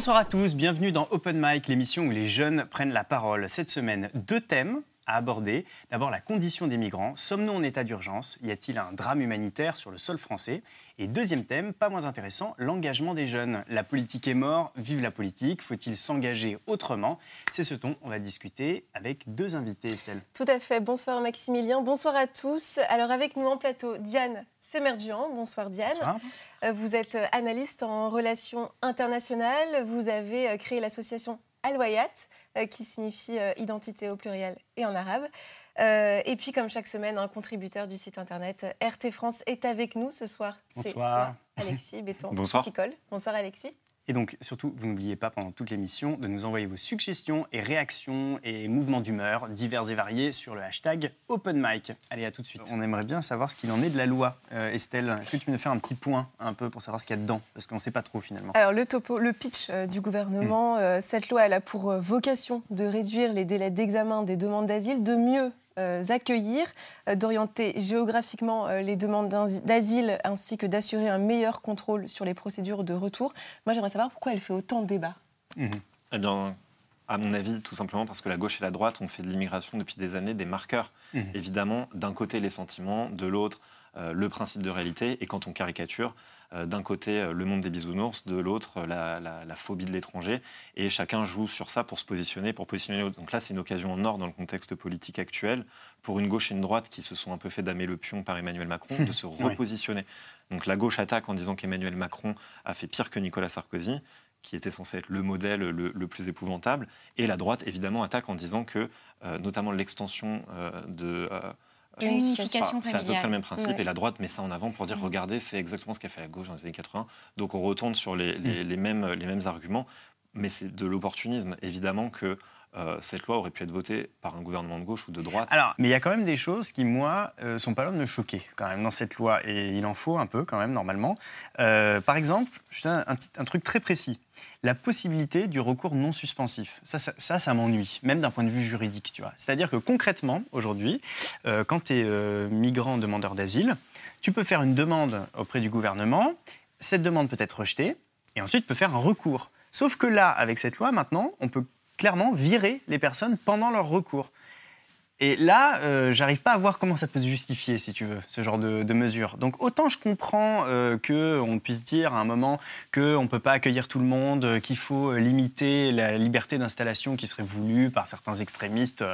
Bonsoir à tous, bienvenue dans Open Mic, l'émission où les jeunes prennent la parole. Cette semaine, deux thèmes à aborder. D'abord, la condition des migrants. Sommes-nous en état d'urgence? Y a-t-il un drame humanitaire sur le sol français? Et deuxième thème, pas moins intéressant, l'engagement des jeunes. La politique est mort, vive la politique. Faut-il s'engager autrement? C'est ce dont on va discuter avec deux invités, Estelle. Tout à fait. Bonsoir Maximilien, bonsoir à tous. Alors avec nous en plateau, Diane Semerduan. Bonsoir Diane. Bonsoir. Euh, Vous êtes analyste en relations internationales. Vous avez euh, créé l'association Al-Wayat, euh, qui signifie euh, identité au pluriel et en arabe. Euh, et puis, comme chaque semaine, un contributeur du site internet euh, RT France est avec nous ce soir. C'est Bonsoir. toi, Alexis Béton. Bonsoir. Bonsoir Alexis. Et donc, surtout, vous n'oubliez pas pendant toute l'émission de nous envoyer vos suggestions et réactions et mouvements d'humeur divers et variés sur le hashtag OpenMic. Allez, à tout de suite. On aimerait bien savoir ce qu'il en est de la loi, euh, Estelle. Est-ce que tu peux nous faire un petit point un peu pour savoir ce qu'il y a dedans? Parce qu'on ne sait pas trop finalement. Alors le topo, le pitch euh, du gouvernement, euh, cette loi, elle a pour vocation de réduire les délais d'examen des demandes d'asile, de mieux accueillir, euh, d'orienter géographiquement euh, les demandes d'as- d'asile, ainsi que d'assurer un meilleur contrôle sur les procédures de retour. Moi, j'aimerais savoir pourquoi elle fait autant de débats. Mhm. Eh bien, à mon avis, tout simplement parce que la gauche et la droite ont fait de l'immigration depuis des années des marqueurs. Mhm. Évidemment, d'un côté les sentiments, de l'autre euh, le principe de réalité, et quand on caricature, euh, d'un côté euh, le monde des bisounours, de l'autre euh, la, la- la phobie de l'étranger, et chacun joue sur ça pour se positionner, pour positionner l'autre. Donc là, c'est une occasion en or dans le contexte politique actuel pour une gauche et une droite qui se sont un peu fait damer le pion par Emmanuel Macron de se Oui. repositionner. Donc la gauche attaque en disant qu'Emmanuel Macron a fait pire que Nicolas Sarkozy qui était censé être le modèle le, le plus épouvantable, et la droite évidemment attaque en disant que euh, notamment l'extension euh, de euh, L'unification Enfin, c'est à peu près le même principe Ouais. et la droite met ça en avant pour dire Mm. regardez, c'est exactement ce qu'a fait la gauche dans les années 80. Donc on retourne sur les, les- les mêmes, les mêmes arguments, mais c'est de l'opportunisme. Évidemment que euh, cette loi aurait pu être votée par un gouvernement de gauche ou de droite. Alors, mais il y a quand même des choses qui, moi, euh, sont pas loin de choquer quand même dans cette loi, et il en faut un peu quand même normalement. Euh, par exemple, je donne un, petit- un truc très précis la possibilité du recours non suspensif. Ça, ça, ça, m'ennuie, même d'un point de vue juridique, tu vois. C'est-à-dire que concrètement, aujourd'hui, euh, quand tu es migrant demandeur d'asile, tu peux faire une demande auprès du gouvernement, cette demande peut être rejetée, et ensuite tu peux faire un recours. Sauf que là, avec cette loi, maintenant, on peut clairement virer les personnes pendant leur recours. Et là, euh, j'arrive pas à voir comment ça peut se justifier, si tu veux, ce genre de, de mesure. Donc autant je comprends euh, qu'on puisse dire à un moment qu'on ne peut pas accueillir tout le monde, euh, qu'il faut euh, limiter la liberté d'installation qui serait voulue par certains extrémistes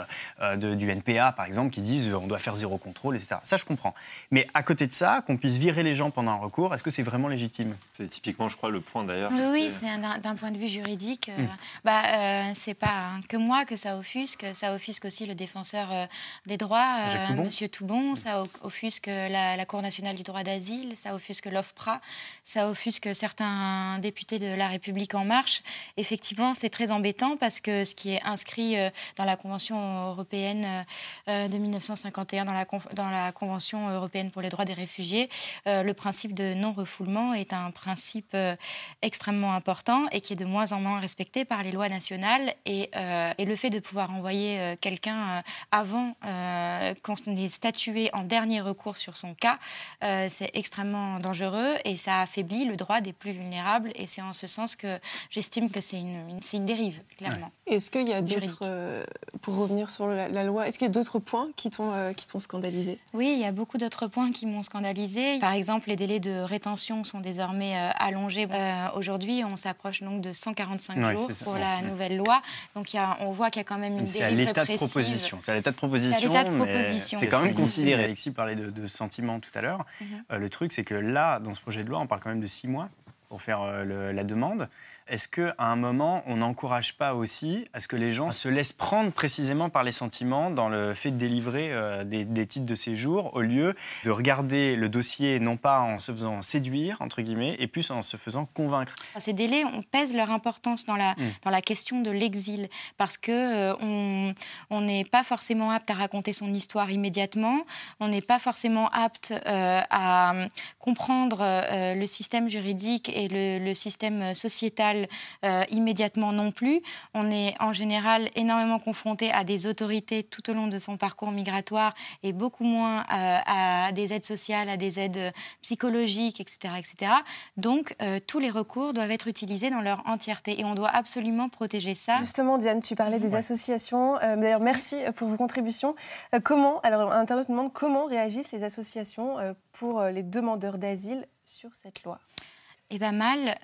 euh, de- du NPA, par exemple, qui disent euh, on doit faire zéro contrôle, etc. Ça, je comprends. Mais à côté de ça, qu'on puisse virer les gens pendant un recours, est-ce que c'est vraiment légitime? C'est typiquement, je crois, le point d'ailleurs. Oui, c'est un- d'un- point de vue juridique. euh, Mm. bah, euh, c'est pas hein, que moi que ça offusque, ça offusque aussi le défenseur euh, des droits, Jacques Toubon. Monsieur Toubon, ça offusque la, la Cour nationale du droit d'asile, ça offusque l'OFPRA, ça offusque certains députés de La République En Marche. Effectivement, c'est très embêtant parce que ce qui est inscrit euh, dans la Convention européenne euh, de 1951, dans la, conf- dans la Convention européenne pour les droits des réfugiés, euh, le principe de non-refoulement est un principe euh, extrêmement important et qui est de moins en moins respecté par les lois nationales. Et, euh, et le fait de pouvoir envoyer euh, quelqu'un euh, avant euh, qu'on ait statué en dernier recours sur son cas, euh, c'est extrêmement dangereux et ça affaiblit le droit des plus vulnérables. Et c'est en ce sens que j'estime que c'est une, une- c'est une dérive, clairement. Est-ce qu'il y a d'autres, euh, pour revenir sur la, la loi, est-ce qu'il y a d'autres points qui t'ont euh, qui t'ont scandalisé? Oui, il y a beaucoup d'autres points qui m'ont scandalisé. Par exemple, les délais de rétention sont désormais euh, allongés. Euh, Aujourd'hui, on s'approche donc de 145 Ouais, jours pour Ouais. la nouvelle loi. Donc il y a- on voit qu'il y a quand même une C'est à dérive l'état de répressive. proposition. C'est à l'état de. C'est quand même considéré. Alexis parlait de, de sentiments tout à l'heure. Mhm. Euh, le truc, c'est que là, dans ce projet de loi, on parle quand même de six mois pour faire euh, le- la demande. Est-ce qu'à un moment, on n'encourage pas aussi à ce que les gens se laissent prendre précisément par les sentiments dans le fait de délivrer euh, des, des titres de séjour au lieu de regarder le dossier non pas en se faisant séduire, entre guillemets, et plus en se faisant convaincre? Ces délais, on pèse leur importance dans la, Mm. dans la question de l'exil parce que euh, on n'est pas forcément apte à raconter son histoire immédiatement, on n'est pas forcément apte euh, à euh, comprendre le système juridique et le, le système sociétal social immédiatement non plus. On est en général énormément confronté à des autorités tout au long de son parcours migratoire et beaucoup moins à des aides sociales, à des aides psychologiques, etc. etc. Donc, tous les recours doivent être utilisés dans leur entièreté et on doit absolument protéger ça. Justement, Diane, tu parlais des associations. D'ailleurs, merci pour vos contributions. comment, alors, un internaute demande comment réagissent les associations pour les demandeurs d'asile sur cette loi? Eh bien, mal.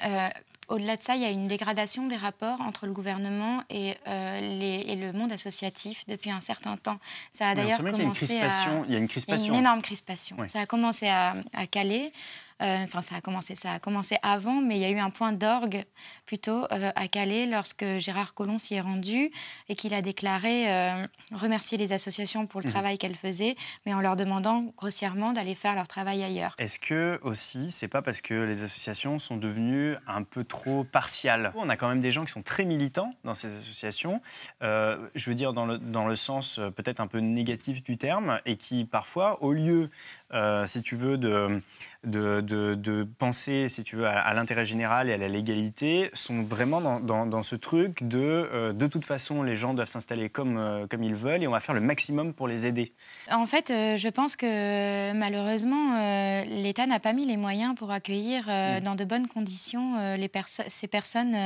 Au-delà de ça, il y a une dégradation des rapports entre le gouvernement et, euh, les, et le monde associatif depuis un certain temps. Ça a d'ailleurs commencé il y a une crispation. Il y a une, crispation. Il y a une énorme crispation. Ça a commencé à, à caler. Euh, enfin, ça a commencé, ça a commencé avant, mais il y a eu un point d'orgue plutôt euh, à Calais lorsque Gérard Collomb s'y est rendu et qu'il a déclaré euh, remercier les associations pour le mmh. travail qu'elles faisaient, mais en leur demandant grossièrement d'aller faire leur travail ailleurs. Est-ce que aussi, c'est pas parce que les associations sont devenues un peu trop partiales? On a quand même des gens qui sont très militants dans ces associations. je veux dire dans le, dans le sens peut-être un peu négatif du terme et qui parfois, au lieu euh, si tu veux, de, de, penser, si tu veux, à, l'intérêt général et à la légalité, sont vraiment dans, ce truc de, euh, de toute façon, les gens doivent s'installer comme, euh, comme ils veulent et on va faire le maximum pour les aider. En fait, je pense que malheureusement, l'État n'a pas mis les moyens pour accueillir mm. dans de bonnes conditions les ces personnes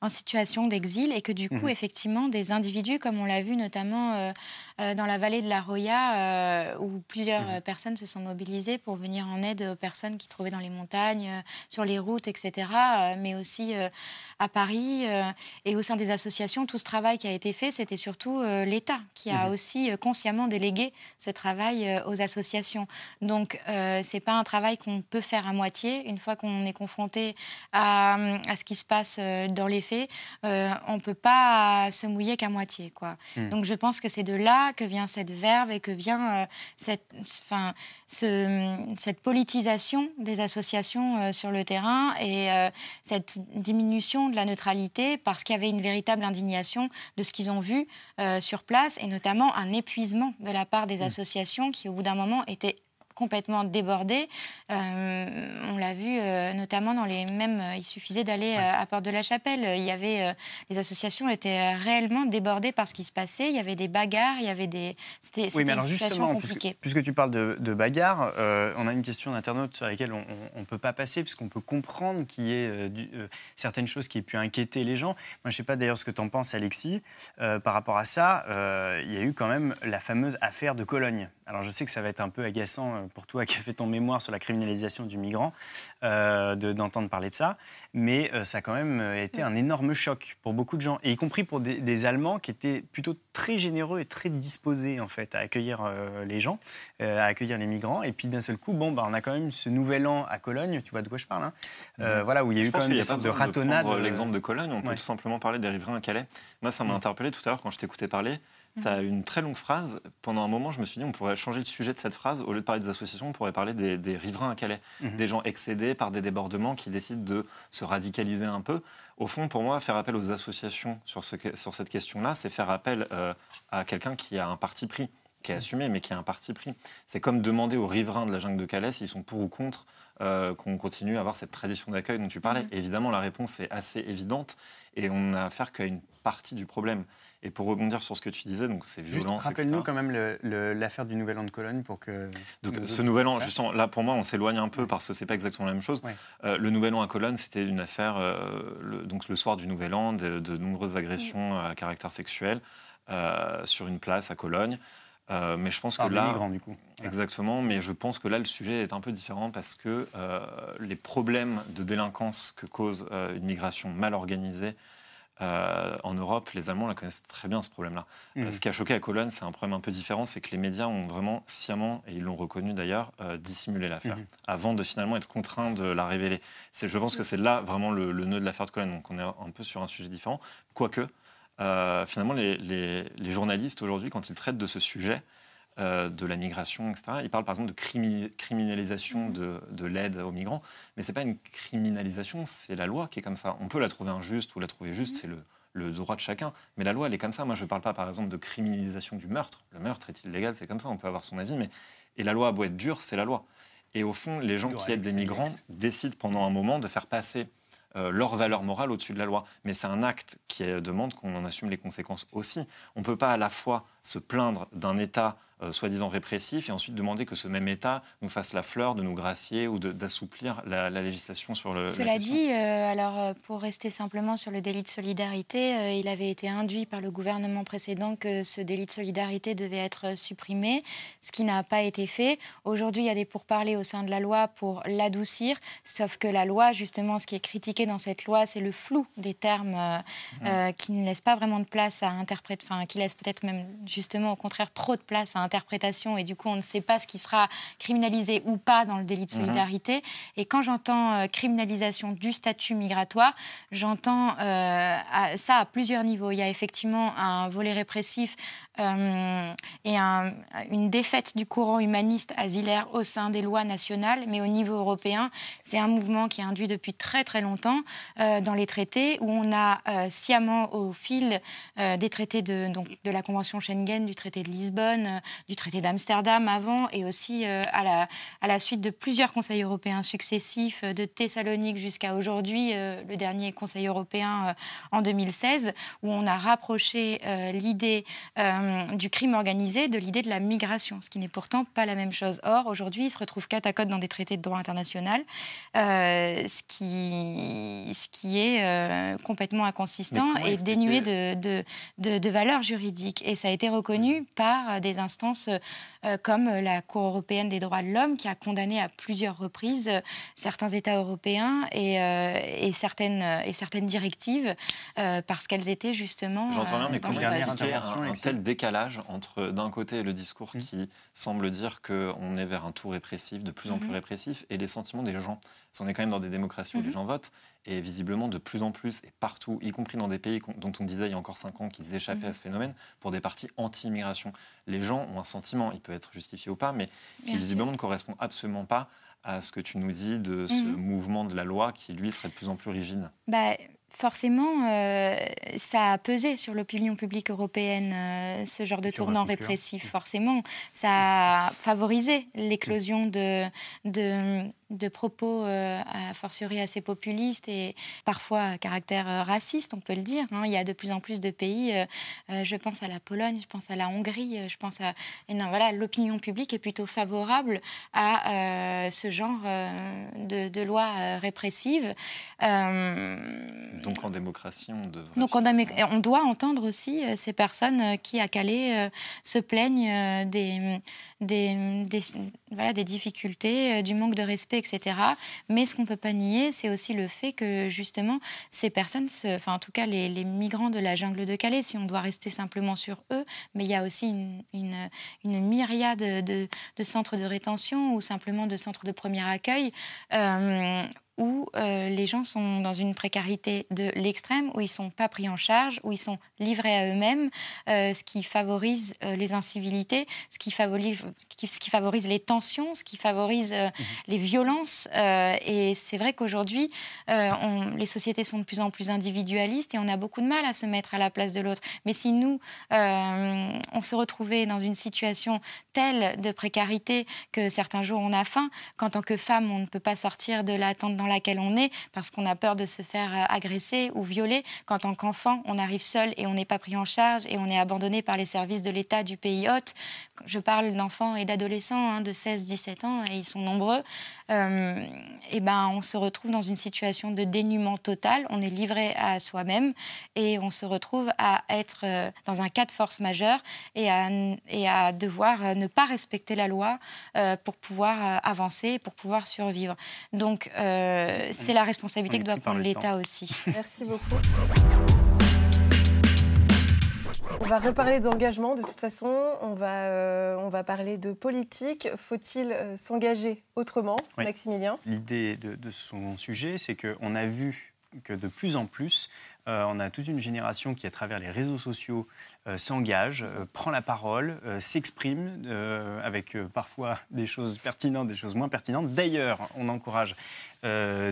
en situation d'exil et que du coup, mm. effectivement, des individus, comme on l'a vu notamment dans la vallée de la Roya, où plusieurs mm. personnes se sont mobilisés pour venir en aide aux personnes qui trouvaient dans les montagnes, euh, sur les routes, etc., euh, mais aussi euh, à Paris et au sein des associations. Tout ce travail qui a été fait, c'était surtout l'État qui a mhm. aussi consciemment délégué ce travail aux associations. Donc, c'est pas un travail qu'on peut faire à moitié. Une fois qu'on est confronté à, à, ce qui se passe dans les faits, on peut pas se mouiller qu'à moitié. Quoi. Mhm. Donc, je pense que c'est de là que vient cette verve et que vient cette, enfin, cette politisation des associations euh, sur le terrain et euh, cette diminution de la neutralité parce qu'il y avait une véritable indignation de ce qu'ils ont vu euh, sur place et notamment un épuisement de la part des mmh. associations qui au bout d'un moment étaient complètement débordé. Euh, on l'a vu euh, notamment dans les mêmes. Euh, il suffisait d'aller à Porte de la Chapelle. Il y avait les associations étaient réellement débordées par ce qui se passait. Il y avait des bagarres. Il y avait des. C'était oui, une situation compliquée. Puisque, tu parles de, bagarres, on a une question d'internaute sur laquelle on ne peut pas passer puisqu'on peut comprendre qu'il y ait certaines choses qui aient pu inquiéter les gens. Moi, je ne sais pas d'ailleurs ce que tu en penses, Alexis. par rapport à ça, il y a eu quand même la fameuse affaire de Cologne. Alors, je sais que ça va être un peu agaçant pour toi qui as fait ton mémoire sur la criminalisation du migrant, euh, d'entendre parler de ça. Mais euh, ça a quand même euh, été un énorme choc pour beaucoup de gens, et y compris pour des, Allemands qui étaient plutôt très généreux et très disposés en fait à accueillir les gens, à accueillir les migrants. Et puis d'un seul coup, bon, bah, on a quand même ce nouvel an à Cologne, tu vois de quoi je parle, hein, mhm. voilà, où il y a eu quand même des sortes de ratonnades. L'exemple de Cologne, on peut tout simplement parler des riverains à Calais. Moi, ça m'a interpellé tout à l'heure quand je t'écoutais parler. Tu as une très longue phrase. Pendant un moment, je me suis dit, on pourrait changer le sujet de cette phrase. Au lieu de parler des associations, on pourrait parler des, riverains à Calais. Mhm. Des gens excédés par des débordements qui décident de se radicaliser un peu. Au fond, pour moi, faire appel aux associations sur, ce, sur cette question-là, c'est faire appel euh, à quelqu'un qui a un parti pris, qui est assumé, mais qui a un parti pris. C'est comme demander aux riverains de la jungle de Calais s'ils sont pour ou contre euh, qu'on continue à avoir cette tradition d'accueil dont tu parlais. Mhm. Évidemment, la réponse est assez évidente et on n'a affaire qu'à une partie du problème. Et pour rebondir sur ce que tu disais, donc c'est violent. Rappelle-nous quand même l'affaire du Nouvel An de Cologne pour que. Donc ce Nouvel An, justement, là pour moi, on s'éloigne un peu parce que c'est pas exactement la même chose. Euh, le Nouvel An à Cologne, c'était une affaire, euh, le, donc le soir du Nouvel An, de, nombreuses agressions à caractère sexuel euh, sur une place à Cologne. mais je pense que là, migrants, du coup. Exactement, mais je pense que là le sujet est un peu différent parce que les problèmes de délinquance que cause une migration mal organisée euh, en Europe, les Allemands la connaissent très bien ce problème-là. Euh, mhm. ce qui a choqué à Cologne, c'est un problème un peu différent, c'est que les médias ont vraiment sciemment, et ils l'ont reconnu d'ailleurs, euh, dissimulé l'affaire, mhm. avant de finalement être contraints de la révéler. Je pense que c'est là vraiment le, nœud de l'affaire de Cologne, donc on est un peu sur un sujet différent. Quoique, finalement, les journalistes aujourd'hui, quand ils traitent de ce sujet, euh, de la migration, etc. Il parle par exemple de criminalisation mm-hmm. de, l'aide aux migrants, mais ce n'est pas une criminalisation, c'est la loi qui est comme ça. On peut la trouver injuste ou la trouver juste, mm-hmm. c'est le, droit de chacun, mais la loi, elle est comme ça. Moi, je ne parle pas par exemple de criminalisation du meurtre. Le meurtre est illégal, c'est comme ça, on peut avoir son avis, mais... Et la loi a beau être dure, c'est la loi. Et au fond, les gens qui aident des migrants décident pendant un moment de faire passer leur valeur morale au-dessus de la loi. Mais c'est un acte qui demande qu'on en assume les conséquences aussi. On ne peut pas à la fois se plaindre d'un État euh, soi-disant répressif et ensuite demander que ce même État nous fasse la fleur de nous gracier ou d'assouplir la, législation sur le. Cela dit, euh, alors euh, pour rester simplement sur le délit de solidarité, il avait été induit par le gouvernement précédent que ce délit de solidarité devait être supprimé, ce qui n'a pas été fait. Aujourd'hui, il y a des pourparlers au sein de la loi pour l'adoucir, sauf que la loi, justement, ce qui est critiqué dans cette loi, c'est le flou des termes mmh. qui ne laisse pas vraiment de place à interpréter, enfin, qui laisse peut-être même justement au contraire trop de place à interpréter interprétation et du coup on ne sait pas ce qui sera criminalisé ou pas dans le délit de mhm. solidarité. Et quand j'entends euh, criminalisation du statut migratoire, j'entends euh, ça à plusieurs niveaux. Il y a effectivement un volet répressif euh, et une défaite du courant humaniste asilaire au sein des lois nationales, mais au niveau européen, c'est un mouvement qui est induit depuis très très longtemps dans les traités, où on a sciemment au fil des traités de, donc, de la Convention Schengen, du traité de Lisbonne, du traité d'Amsterdam avant et aussi euh, à, la, suite de plusieurs conseils européens successifs, euh, de Thessalonique jusqu'à aujourd'hui, euh, le dernier conseil européen en 2016, où on a rapproché l'idée du crime organisé de l'idée de la migration, ce qui n'est pourtant pas la même chose. Or, aujourd'hui, il se retrouve côte à côte dans des traités de droit international, ce, qui, ce qui est complètement inconsistant et dénué de, de, de, de valeur juridique. Et ça a été reconnu par des instances euh, comme la Cour européenne des droits de l'homme qui a condamné à plusieurs reprises euh, certains États européens et, euh, certaines, et certaines directives parce qu'elles étaient justement. J'entends bien, mais un, un tel décalage entre d'un côté le discours mmh. qui semble dire qu'on est vers un tout répressif, de plus en plus mmh. répressif, et les sentiments des gens. On est quand même dans des démocraties où les mmh. gens votent, et visiblement, de plus en plus, et partout, y compris dans des pays dont on disait il y a encore cinq ans qu'ils échappaient à ce phénomène, pour des partis anti-immigration. Les gens ont un sentiment, il peut être justifié ou pas, mais qui visiblement ne correspond absolument pas à ce que tu nous dis de ce mouvement de la loi qui, lui, serait de plus en plus rigide. Bah, forcément, euh, ça a pesé sur l'opinion publique européenne, euh, ce genre de tournant répressif, forcément. Ça a favorisé l'éclosion de, de de propos euh, a fortiori assez populistes et parfois à caractère euh, raciste, on peut le dire. Hein. Il y a de plus en plus de pays, euh, je pense à la Pologne, je pense à la Hongrie, je pense à... Et non, voilà, l'opinion publique est plutôt favorable à ce genre de, de loi répressive. Donc en démocratie, on devrait... Donc on, on doit entendre aussi ces personnes qui, à Calais, se plaignent des, des, des, voilà, des difficultés, du manque de respect etc. Mais ce qu'on ne peut pas nier, c'est aussi le fait que justement, ces personnes, enfin en tout cas les, migrants de la jungle de Calais, si on doit rester simplement sur eux, mais il y a aussi une, une, myriade de, de, centres de rétention ou simplement de centres de premier accueil. Euh, où euh, les gens sont dans une précarité de l'extrême, où ils ne sont pas pris en charge, où ils sont livrés à eux-mêmes, euh, ce qui favorise euh, les incivilités, ce qui favorise, ce qui favorise les tensions, ce qui favorise mhm. les violences. et c'est vrai qu'aujourd'hui, les sociétés sont de plus en plus individualistes et on a beaucoup de mal à se mettre à la place de l'autre. Mais si nous, on se retrouvait dans une situation telle de précarité que certains jours on a faim, qu'en tant que femme, on ne peut pas sortir de l'attente dans laquelle on est parce qu'on a peur de se faire euh, agresser ou violer. Qu'en tant qu'enfant, on arrive seul et on n'est pas pris en charge et on est abandonné par les services de l'État du pays hôte. Je parle d'enfants et d'adolescents hein, de 16-17 ans et ils sont nombreux. Euh, et ben, on se retrouve dans une situation de dénuement total. On est livré à soi-même et on se retrouve à être euh, dans un cas de force majeure et à, et à devoir ne pas respecter la loi pour pouvoir avancer, pour pouvoir survivre. Donc, euh, c'est la responsabilité que doit prendre l'État aussi. Merci beaucoup. On va reparler d'engagement de toute façon, on va, euh, on va parler de politique. Faut-il euh, s'engager autrement, Maximilien? L'idée de, de, son sujet, c'est qu'on a vu que de plus en plus, on a toute une génération qui, à travers les réseaux sociaux, euh, s'engage, euh, prend la parole, euh, s'exprime avec parfois des choses pertinentes, des choses moins pertinentes. D'ailleurs, on encourage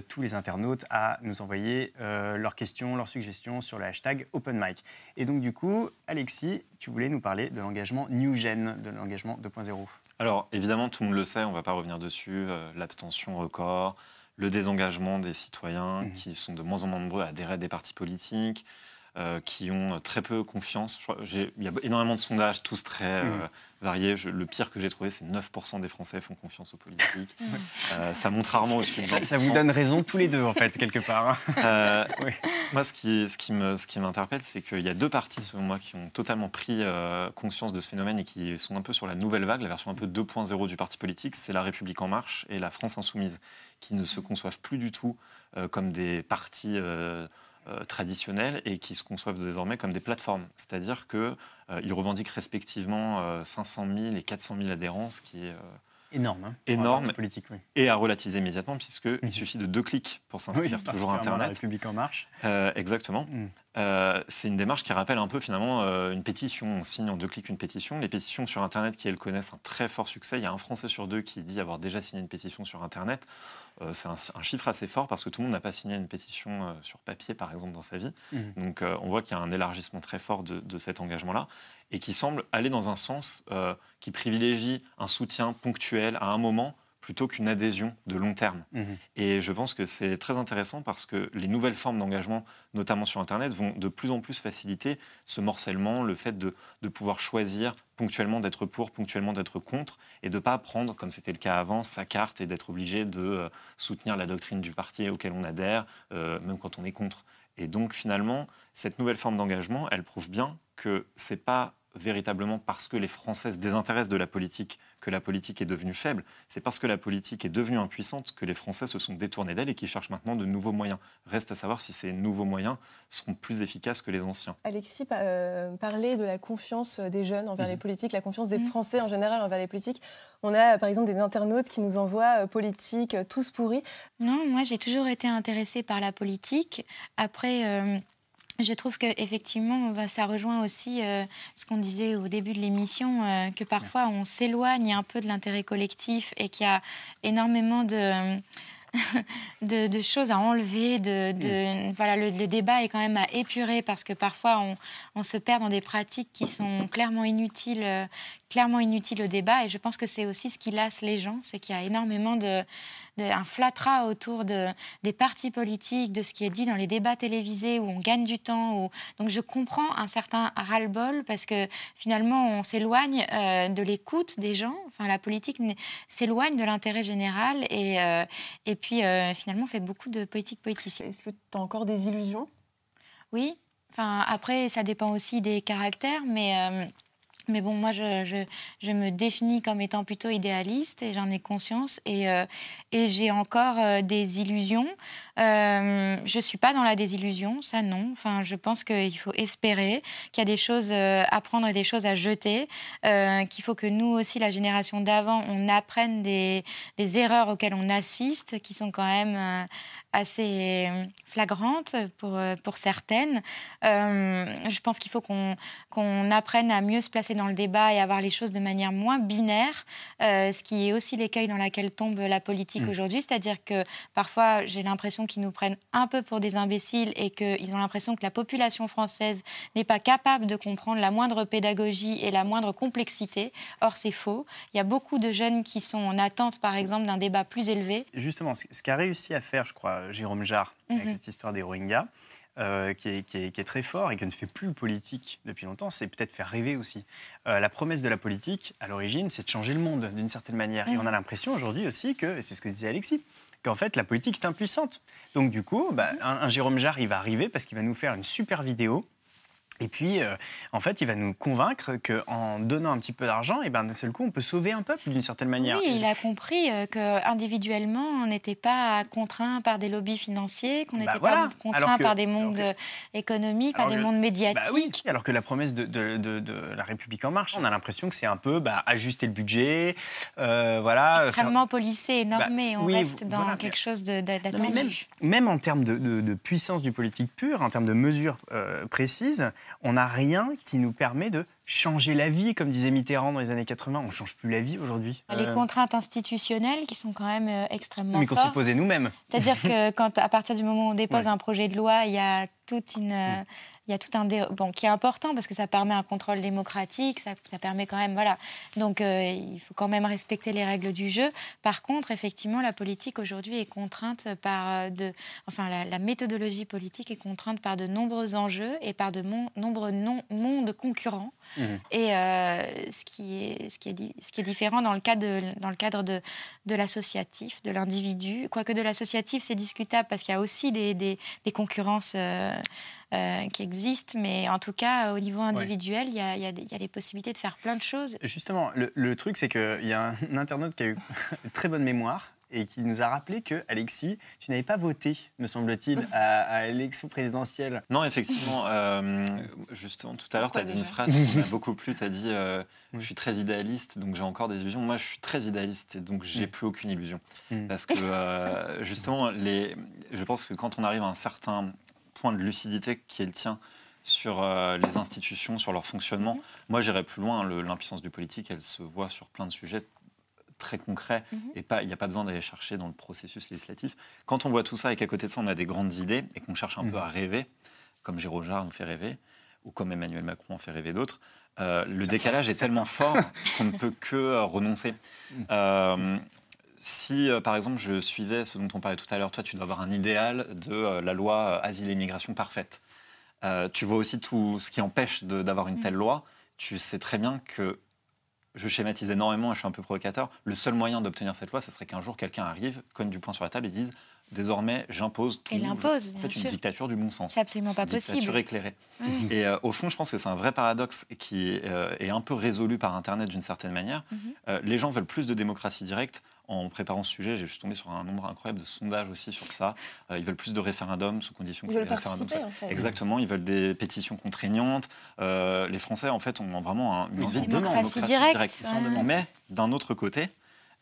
tous les internautes à nous envoyer leurs questions, leurs suggestions sur le hashtag OpenMic. Et donc du coup, Alexis, tu voulais nous parler de l'engagement New Gen, de l'engagement 2.0. Alors évidemment, tout le monde le sait, on ne va pas revenir dessus, l'abstention record, le désengagement des citoyens Mhm. qui sont de moins en moins nombreux à adhérer à des partis politiques, euh, qui ont très peu confiance. Il y a énormément de sondages, tous très euh, Mhm. Variés. Je- le pire que j'ai trouvé, c'est 9% des Français font confiance aux politiques. Euh, ça montre rarement aussi. Ça, ça vous 20%. donne raison tous les deux, en fait, quelque part. hein. Euh, Oui. Moi, ce qui, ce qui me- ce qui m'interpelle, c'est qu'il y a deux partis, selon moi, qui ont totalement pris euh, conscience de ce phénomène et qui sont un peu sur la nouvelle vague, la version un peu 2.0 du parti politique. C'est La République En Marche et La France Insoumise, qui ne se conçoivent plus du tout euh, comme des partis traditionnels et qui se conçoivent désormais comme des plateformes. C'est-à-dire qu'ils revendiquent respectivement euh, 500 000 et 400 000 adhérents, ce qui est... Énorme. Hein, Énorme. politique, oui. et à relativiser immédiatement, puisqu'il Mhm. suffit de deux clics pour s'inscrire, Oui, toujours La Internet. République En Marche. Euh, exactement. Mm. Euh, c'est une démarche qui rappelle un peu finalement euh, une pétition. On signe en deux clics une pétition. Les pétitions sur Internet qui, elles, connaissent un très fort succès. Il y a un Français sur deux qui dit avoir déjà signé une pétition sur Internet. Euh, c'est un, un chiffre assez fort parce que tout le monde n'a pas signé une pétition sur papier, par exemple, dans sa vie. Mhm. Donc on voit qu'il y a un élargissement très fort de, de cet engagement-là et qui semble aller dans un sens euh, qui privilégie un soutien ponctuel à un moment plutôt qu'une adhésion de long terme. Mhm. Et je pense que c'est très intéressant parce que les nouvelles formes d'engagement, notamment sur Internet, vont de plus en plus faciliter ce morcellement, le fait de, de pouvoir choisir ponctuellement d'être pour, ponctuellement d'être contre, et de ne pas prendre, comme c'était le cas avant, sa carte et d'être obligé de euh, soutenir la doctrine du parti auquel on adhère, euh, même quand on est contre. Et donc finalement, cette nouvelle forme d'engagement, elle prouve bien que c'est pas véritablement parce que les Français se désintéressent de la politique que la politique est devenue faible, c'est parce que la politique est devenue impuissante que les Français se sont détournés d'elle et qu'ils cherchent maintenant de nouveaux moyens. Reste à savoir si ces nouveaux moyens seront plus efficaces que les anciens. Alexis euh, parlait de la confiance des jeunes envers Mhm. les politiques, la confiance des Mhm. Français en général envers les politiques. On a euh, par exemple des internautes qui nous envoient euh, politiques euh, tous pourris. Non, moi j'ai toujours été intéressée par la politique. Après, euh, je trouve que effectivement, bah, ça rejoint aussi euh, ce qu'on disait au début de l'émission, euh, que parfois on s'éloigne un peu de l'intérêt collectif et qu'il y a énormément de de, de choses à enlever, de, de- voilà, le, le débat est quand même à épurer parce que parfois on, on se perd dans des pratiques qui sont clairement inutiles, euh, clairement inutiles au débat. Et je pense que c'est aussi ce qui lasse les gens, c'est qu'il y a énormément de, de- un flattra autour de, des partis politiques, de ce qui est dit dans les débats télévisés où on gagne du temps. Où... Donc je comprends un certain ras-le-bol parce que finalement on s'éloigne euh, de l'écoute des gens. Enfin, la politique s'éloigne de l'intérêt général et, euh, et puis euh, finalement on fait beaucoup de politique politicienne. Est-ce que tu as encore des illusions? Oui. Enfin, après, ça dépend aussi des caractères, mais, mais bon, moi, je, me définis comme étant plutôt idéaliste et j'en ai conscience. Et, euh, j'ai encore euh, des illusions. Euh, je ne suis pas dans la désillusion, ça non. Enfin, je pense qu'il faut espérer, qu'il y a des choses euh, à prendre et des choses à jeter, euh, qu'il faut que nous aussi, la génération d'avant, on apprenne des, des erreurs auxquelles on assiste, qui sont quand même euh, assez euh, flagrantes pour, euh, pour certaines. Euh, je pense qu'il faut qu'on apprenne à mieux se placer dans le débat et à voir les choses de manière moins binaire, euh, ce qui est aussi l'écueil dans lequel tombe la politique Mm. aujourd'hui. C'est-à-dire que parfois, j'ai l'impression qu'ils nous prennent un peu pour des imbéciles et qu'ils ont l'impression que la population française n'est pas capable de comprendre la moindre pédagogie et la moindre complexité. Or, c'est faux. Il y a beaucoup de jeunes qui sont en attente, par exemple, d'un débat plus élevé. Justement, ce qu'a réussi à faire, je crois, Jérôme Jarre, avec Mhm. cette histoire des Rohingyas, euh, qui, est, qui est- qui est très fort et qui ne fait plus politique depuis longtemps, c'est peut-être faire rêver aussi. Euh, la promesse de la politique, à l'origine, c'est de changer le monde d'une certaine manière. Et Mhm. on a l'impression aujourd'hui aussi que, et c'est ce que disait Alexis, qu'en fait, la politique est impuissante. Donc du coup, bah, un, un Jérôme Jarre, il va arriver parce qu'il va nous faire une super vidéo. Et puis, euh, en fait, il va nous convaincre qu'en donnant un petit peu d'argent, et ben, d'un seul coup, on peut sauver un peuple d'une certaine manière. Oui, il a compris euh, que individuellement, on n'était pas contraint par des lobbies financiers, qu'on n'était Bah voilà. pas contraint par des mondes économiques, par des que- mondes Bah médiatiques. oui, alors que la promesse de, de- de- de la République en marche, on a l'impression que c'est un peu bah, ajuster le budget, euh, voilà. faire- extrêmement policé et normé. On oui, reste dans voilà, quelque mais- chose d'attendu. même, même en termes de, puissance du politique pur, en termes de mesures euh, précises, on n'a rien qui nous permet de changer la vie, comme disait Mitterrand dans les années 80. On ne change plus la vie aujourd'hui. Les Euh, contraintes institutionnelles qui sont quand même euh, extrêmement mais qu'on s'est fortes. posé nous-mêmes. C'est-à-dire que quand, à partir du moment où on dépose Ouais. un projet de loi, il y a toute une, euh, il y a tout un bon qui est important parce que ça permet un contrôle démocratique, ça, ça permet quand même voilà. Donc euh, il faut quand même respecter les règles du jeu. Par contre, effectivement, la politique aujourd'hui est contrainte par euh, de, enfin la, méthodologie politique est contrainte par de nombreux enjeux et par de nombreux non, mondes concurrents. Mmh. Et euh, ce qui est ce qui est ce qui est différent dans le cadre de, dans le cadre de de l'associatif, de l'individu. Quoique de l'associatif, c'est discutable parce qu'il y a aussi des, des, concurrences. Euh, qui existent, mais en tout cas, au niveau individuel, il y, a, des possibilités de faire plein de choses. Justement, le, truc, c'est qu'il y a un internaute qui a eu une très bonne mémoire et qui nous a rappelé que, Alexis, tu n'avais pas voté, me semble-t-il, à, l'élection présidentielle. Non, effectivement. Euh, justement, tout à l'heure, tu as dit une phrase qui m'a beaucoup plu. Tu as dit euh, Je suis très idéaliste, donc j'ai encore des illusions. Moi, je suis très idéaliste, et donc j'ai mm. plus aucune illusion. Mm. Parce que, justement, les, je pense que quand on arrive à un certain point de lucidité qui est le tien sur euh, les institutions, sur leur fonctionnement. Mhm. Moi, j'irais plus loin. L'impuissance du politique, elle se voit sur plein de sujets très concrets mhm. et pas, il n'y a pas besoin d'aller chercher dans le processus législatif. Quand on voit tout ça et qu'à côté de ça, on a des grandes idées et qu'on cherche un peu mhm. à rêver, comme Girard nous fait rêver, ou comme Emmanuel Macron en fait rêver d'autres, euh, le décalage est tellement fort qu'on ne peut que euh, renoncer si, euh, par exemple, je suivais ce dont on parlait tout à l'heure, toi, tu dois avoir un idéal de euh, la loi euh, asile et immigration parfaite. tu vois aussi tout ce qui empêche d'avoir une telle mm. loi. Tu sais très bien que je schématise énormément et je suis un peu provocateur. Le seul moyen d'obtenir cette loi, ce serait qu'un jour quelqu'un arrive, cogne du poing sur la table et dise désormais j'impose tout. Et l'impose, En fait, une dictature du bon sens. C'est absolument pas une possible. Dictature éclairée. Et au fond, je pense que c'est un vrai paradoxe qui est un peu résolu par Internet d'une certaine manière. Mm-hmm. les gens veulent plus de démocratie directe en préparant ce sujet, j'ai juste tombé sur un nombre incroyable de sondages aussi sur ça. Euh, ils veulent plus de référendums sous condition que les référendums Exactement, ils veulent des pétitions contraignantes. Euh, les Français, en fait, ont vraiment une envie de démocratie directe. Mais d'un autre côté,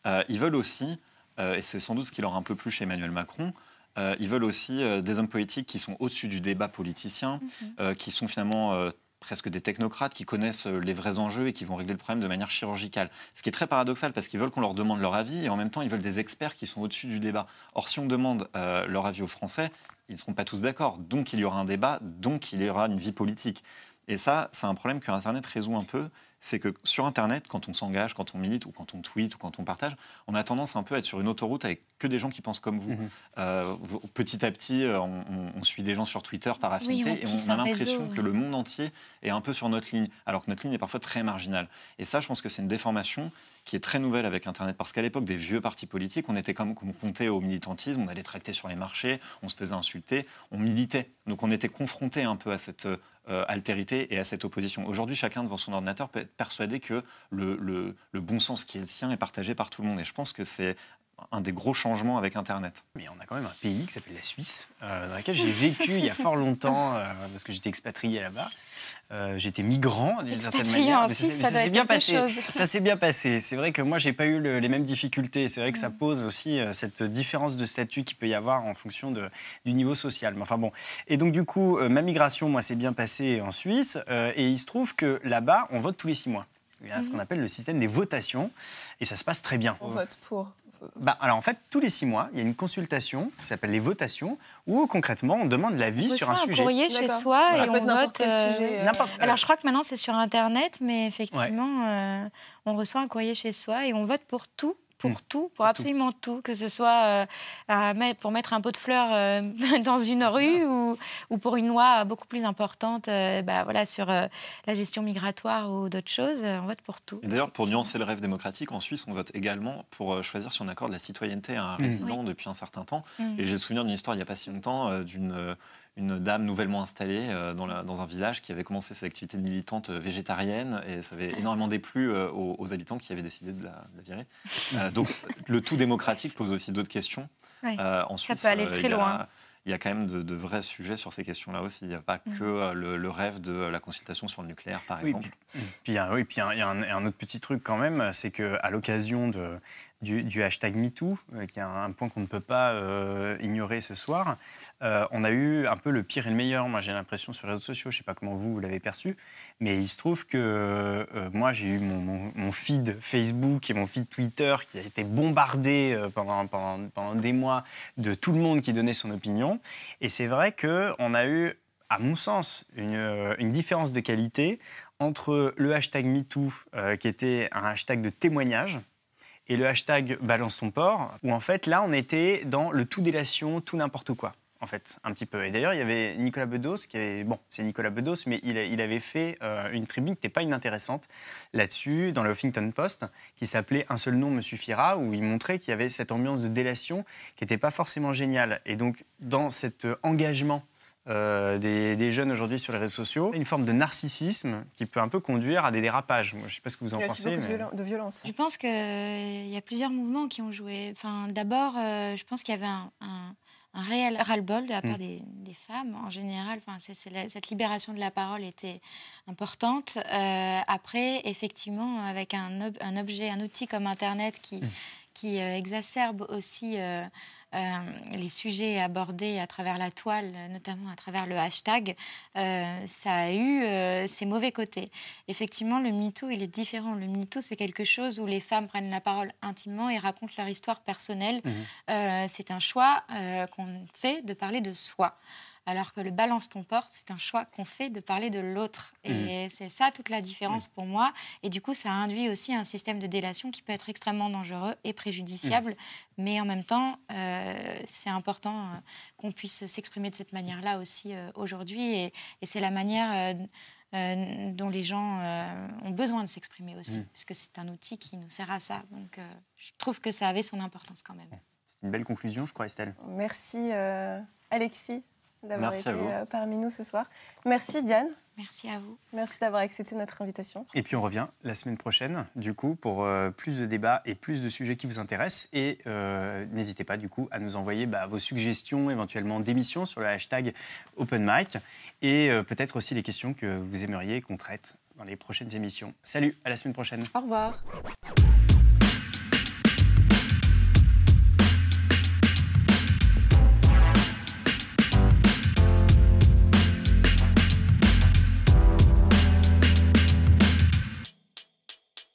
euh, ils veulent aussi, et c'est sans doute ce qui leur a un peu plu chez Emmanuel Macron, ils veulent aussi des hommes politiques qui sont au-dessus du débat politicien, mhm. qui sont finalement presque des technocrates qui connaissent euh, les vrais enjeux et qui vont régler le problème de manière chirurgicale. Ce qui est très paradoxal parce qu'ils veulent qu'on leur demande leur avis et en même temps ils veulent des experts qui sont au-dessus du débat. Or si on demande euh, leur avis aux Français, ils ne seront pas tous d'accord. Donc il y aura un débat, donc il y aura une vie politique. Et ça, c'est un problème que Internet résout un peu c'est que sur Internet, quand on s'engage, quand on milite ou quand on tweet ou quand on partage, on a tendance un peu à être sur une autoroute avec que des gens qui pensent comme vous. Mhm. Euh, petit à petit, euh, on, suit des gens sur Twitter par affinité et on a l'impression que le monde entier est un peu sur notre ligne, alors que notre ligne est parfois très marginale. Et ça, je pense que c'est une déformation qui est très nouvelle avec Internet, parce qu'à l'époque des vieux partis politiques, on était comme confronté au militantisme, on allait tracter sur les marchés, on se faisait insulter, on militait. Donc on était confronté un peu à cette euh, altérité et à cette opposition. Aujourd'hui, chacun devant son ordinateur peut être persuadé que le, le, le, bon sens qui est le sien est partagé par tout le monde. Et je pense que c'est un des gros changements avec Internet. Mais on a quand même un pays qui s'appelle la Suisse, euh, dans lequel j'ai vécu il y a fort longtemps, euh, parce que j'étais expatrié là-bas. Euh, j'étais migrant d'une certaine manière. ça, s'est bien passé. Ça s'est bien passé. C'est vrai que moi, j'ai pas eu les mêmes difficultés. C'est vrai que ça pose aussi cette différence de statut qu'il peut y avoir en fonction de, du niveau social. Mais enfin bon. Et donc du coup, ma migration, moi, s'est bien passée en Suisse. et il se trouve que là-bas, on vote tous les six mois. Il y a ce qu'on mhm. appelle le système des votations, et ça se passe très bien. On vote pour bah, alors en fait, tous les six mois, il y a une consultation qui s'appelle les votations, où concrètement on demande l'avis sur un, sujet. un courrier chez soi et on vote. Euh, sujet, euh, alors je crois que maintenant c'est sur Internet, mais effectivement, euh, on reçoit un courrier chez soi et on vote pour tout pour hmm. tout, pour absolument tout. que ce soit euh, pour mettre un pot de fleurs euh, dans une rue ou, ou, pour une loi beaucoup plus importante euh, bah, voilà, sur la gestion migratoire ou d'autres choses. On vote pour tout. D'ailleurs, pour nuancer le rêve démocratique, en Suisse, on vote également pour choisir si on accorde la citoyenneté à un hmm. résident depuis un certain temps. Hmm. Et j'ai le souvenir d'une histoire il n'y a pas si longtemps d'une une dame nouvellement installée euh, dans, dans, un village qui avait commencé ses activités de militante euh, végétarienne et ça avait énormément déplu euh, aux, habitants qui avaient décidé de la, virer. donc le tout démocratique pose aussi d'autres questions. ensuite, ça peut aller très loin il y a quand même de, vrais sujets sur ces questions-là aussi. Il n'y a pas mm. que le, rêve de la consultation sur le nucléaire, par exemple. Puis, puis, oui, puis il y a un, autre petit truc quand même, c'est qu'à l'occasion de, du, hashtag MeToo, euh, qui est un, point qu'on ne peut pas euh, ignorer ce soir. Euh, on a eu un peu le pire et le meilleur, moi j'ai l'impression, sur les réseaux sociaux. Je ne sais pas comment vous, vous l'avez perçu, mais il se trouve que moi j'ai eu mon, feed Facebook et mon feed Twitter qui a été bombardé pendant, pendant, pendant, des mois de tout le monde qui donnait son opinion. Et c'est vrai qu'on a eu à mon sens, une, une différence de qualité entre le hashtag MeToo, qui était un hashtag de témoignage, et le hashtag balance ton port, où en fait là on était dans le tout délation, tout n'importe quoi. En fait, un petit peu. Et d'ailleurs, il y avait Nicolas Bedos, qui est, bon, c'est Nicolas Bedos, mais il, il avait fait euh, une tribune qui n'était pas inintéressante là-dessus, dans le Huffington Post, qui s'appelait Un seul nom me suffira, où il montrait qu'il y avait cette ambiance de délation qui n'était pas forcément géniale. Et donc, dans cet engagement euh, des, jeunes aujourd'hui sur les réseaux sociaux, une forme de narcissisme qui peut un peu conduire à des dérapages. je ne sais pas ce que vous en pensez. Mais... de violence. Je pense qu'il y a plusieurs mouvements qui ont joué. Enfin, D'abord, euh, je pense qu'il y avait un, réel ras-le-bol de la part mm. des, femmes en général. Enfin, cette libération de la parole était importante. Euh, après, effectivement, avec un, objet, un outil comme Internet qui, mm. Qui exacerbe aussi euh, les sujets abordés à travers la toile, notamment à travers le hashtag, euh, ça a eu euh, ses mauvais côtés. Effectivement, le MeToo, il est différent. Le MeToo, c'est quelque chose où les femmes prennent la parole intimement et racontent leur histoire personnelle. Mmh. c'est un choix qu'on fait de parler de soi alors que le balance ton porte, c'est un choix qu'on fait de parler de l'autre. Et mmh. c'est ça toute la différence mmh. pour moi. Et du coup, ça induit aussi un système de délation qui peut être extrêmement dangereux et préjudiciable. Mmh. Mais en même temps, euh, c'est important euh, qu'on puisse s'exprimer de cette manière-là aussi euh, aujourd'hui. Et, c'est la manière dont les gens ont besoin de s'exprimer aussi, parce que c'est un outil qui nous sert à ça. Donc, je trouve que ça avait son importance quand même. C'est une belle conclusion, je crois, Estelle. Merci, Alexis d'avoir été euh, parmi nous ce soir. Merci Diane. Merci à vous. Merci d'avoir accepté notre invitation. Et puis on revient la semaine prochaine, du coup, pour euh, plus de débats et plus de sujets qui vous intéressent. Et euh, n'hésitez pas, du coup, à nous envoyer bah, vos suggestions, éventuellement d'émissions sur le hashtag OpenMic et peut-être aussi les questions que vous aimeriez qu'on traite dans les prochaines émissions. Salut, à la semaine prochaine. Au revoir.